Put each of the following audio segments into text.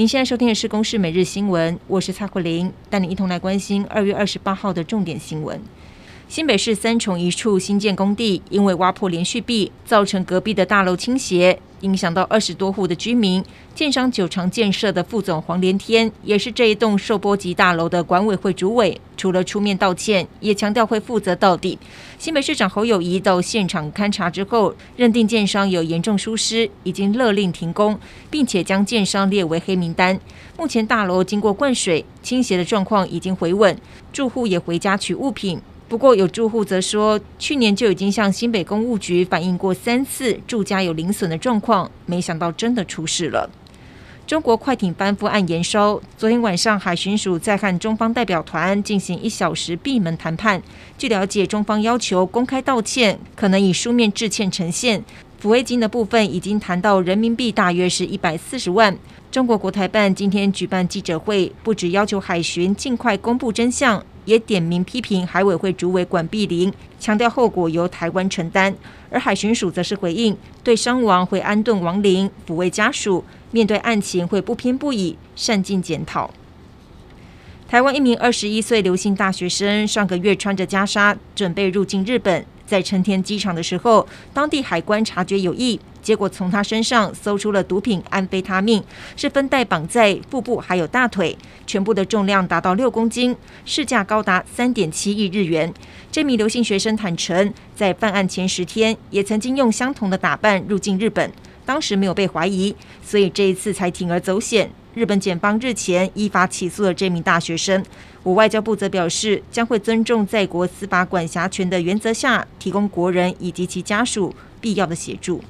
您现在收听的是《公视每日新闻》，我是蔡慧玲，带你一同来关心二月二十八号的重点新闻。新北市三重一处新建工地，因为挖破连续壁，造成隔壁的大楼倾斜，影响到二十多户的居民。建商九长建设的副总黄连天，也是这一栋受波及大楼的管委会主委，除了出面道歉，也强调会负责到底。新北市长侯友谊到现场勘查之后，认定建商有严重疏失，已经勒令停工，并且将建商列为黑名单。目前大楼经过灌水倾斜的状况已经回稳，住户也回家取物品。不过，有住户则说，去年就已经向新北公务局反映过三次住家有零损的状况，没想到真的出事了。中国快艇翻覆案延烧，昨天晚上海巡署在和中方代表团进行一小时闭门谈判。据了解，中方要求公开道歉，可能以书面致歉呈现。抚慰金的部分已经谈到人民币大约是一百四十万。中国国台办今天举办记者会，不只要求海巡尽快公布真相。也点名批评海委会主委管碧玲，强调后果由台湾承担。而海巡署则是回应，对伤亡会安顿亡灵，抚慰家属，面对案情会不偏不倚，善尽检讨。台湾一名二十一岁刘姓大学生上个月穿着袈裟准备入境日本。在成田机场的时候，当地海关察觉有异，结果从他身上搜出了毒品安非他命，是分袋绑在腹部还有大腿，全部的重量达到六公斤，市价高达三点七亿日元。这名刘姓学生坦承，在犯案前十天也曾经用相同的打扮入境日本，当时没有被怀疑，所以这一次才铤而走险。日本检方日前依法起诉了这名大学生。我外交部则表示，将会尊重在国司法管辖权的原则下，提供国人以及其家属必要的协助。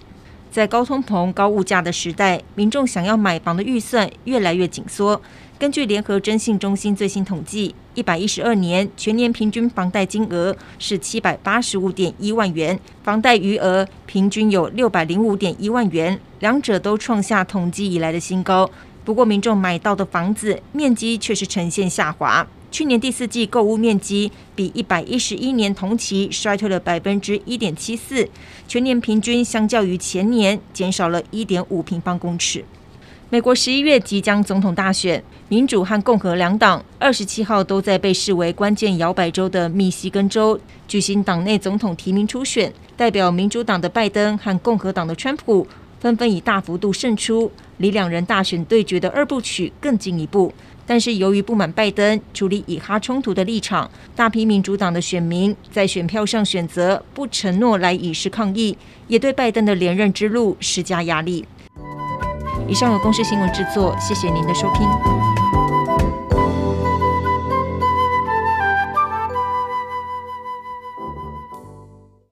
在高通膨、高物价的时代，民众想要买房的预算越来越紧缩。根据联合征信中心最新统计，一百一十二年全年平均房贷金额是七百八十五点一万元，房贷余额平均有六百零五点一万元，两者都创下统计以来的新高。不过，民众买到的房子面积却是呈现下滑。去年第四季购物面积比一百一十一年同期衰退了百分之一点七四，全年平均相较于前年减少了一点五平方公尺。美国十一月即将总统大选，民主和共和两党二十七号都在被视为关键摇摆州的密西根州举行党内总统提名初选，代表民主党的拜登和共和党的川普纷纷以大幅度胜出，离两人大选对决的二部曲更进一步。但是由于不满拜登处理以哈冲突的立场，大批民主党的选民在选票上选择不承诺来以示抗议，也对拜登的连任之路施加压力。以上由公视新闻制作，谢谢您的收听。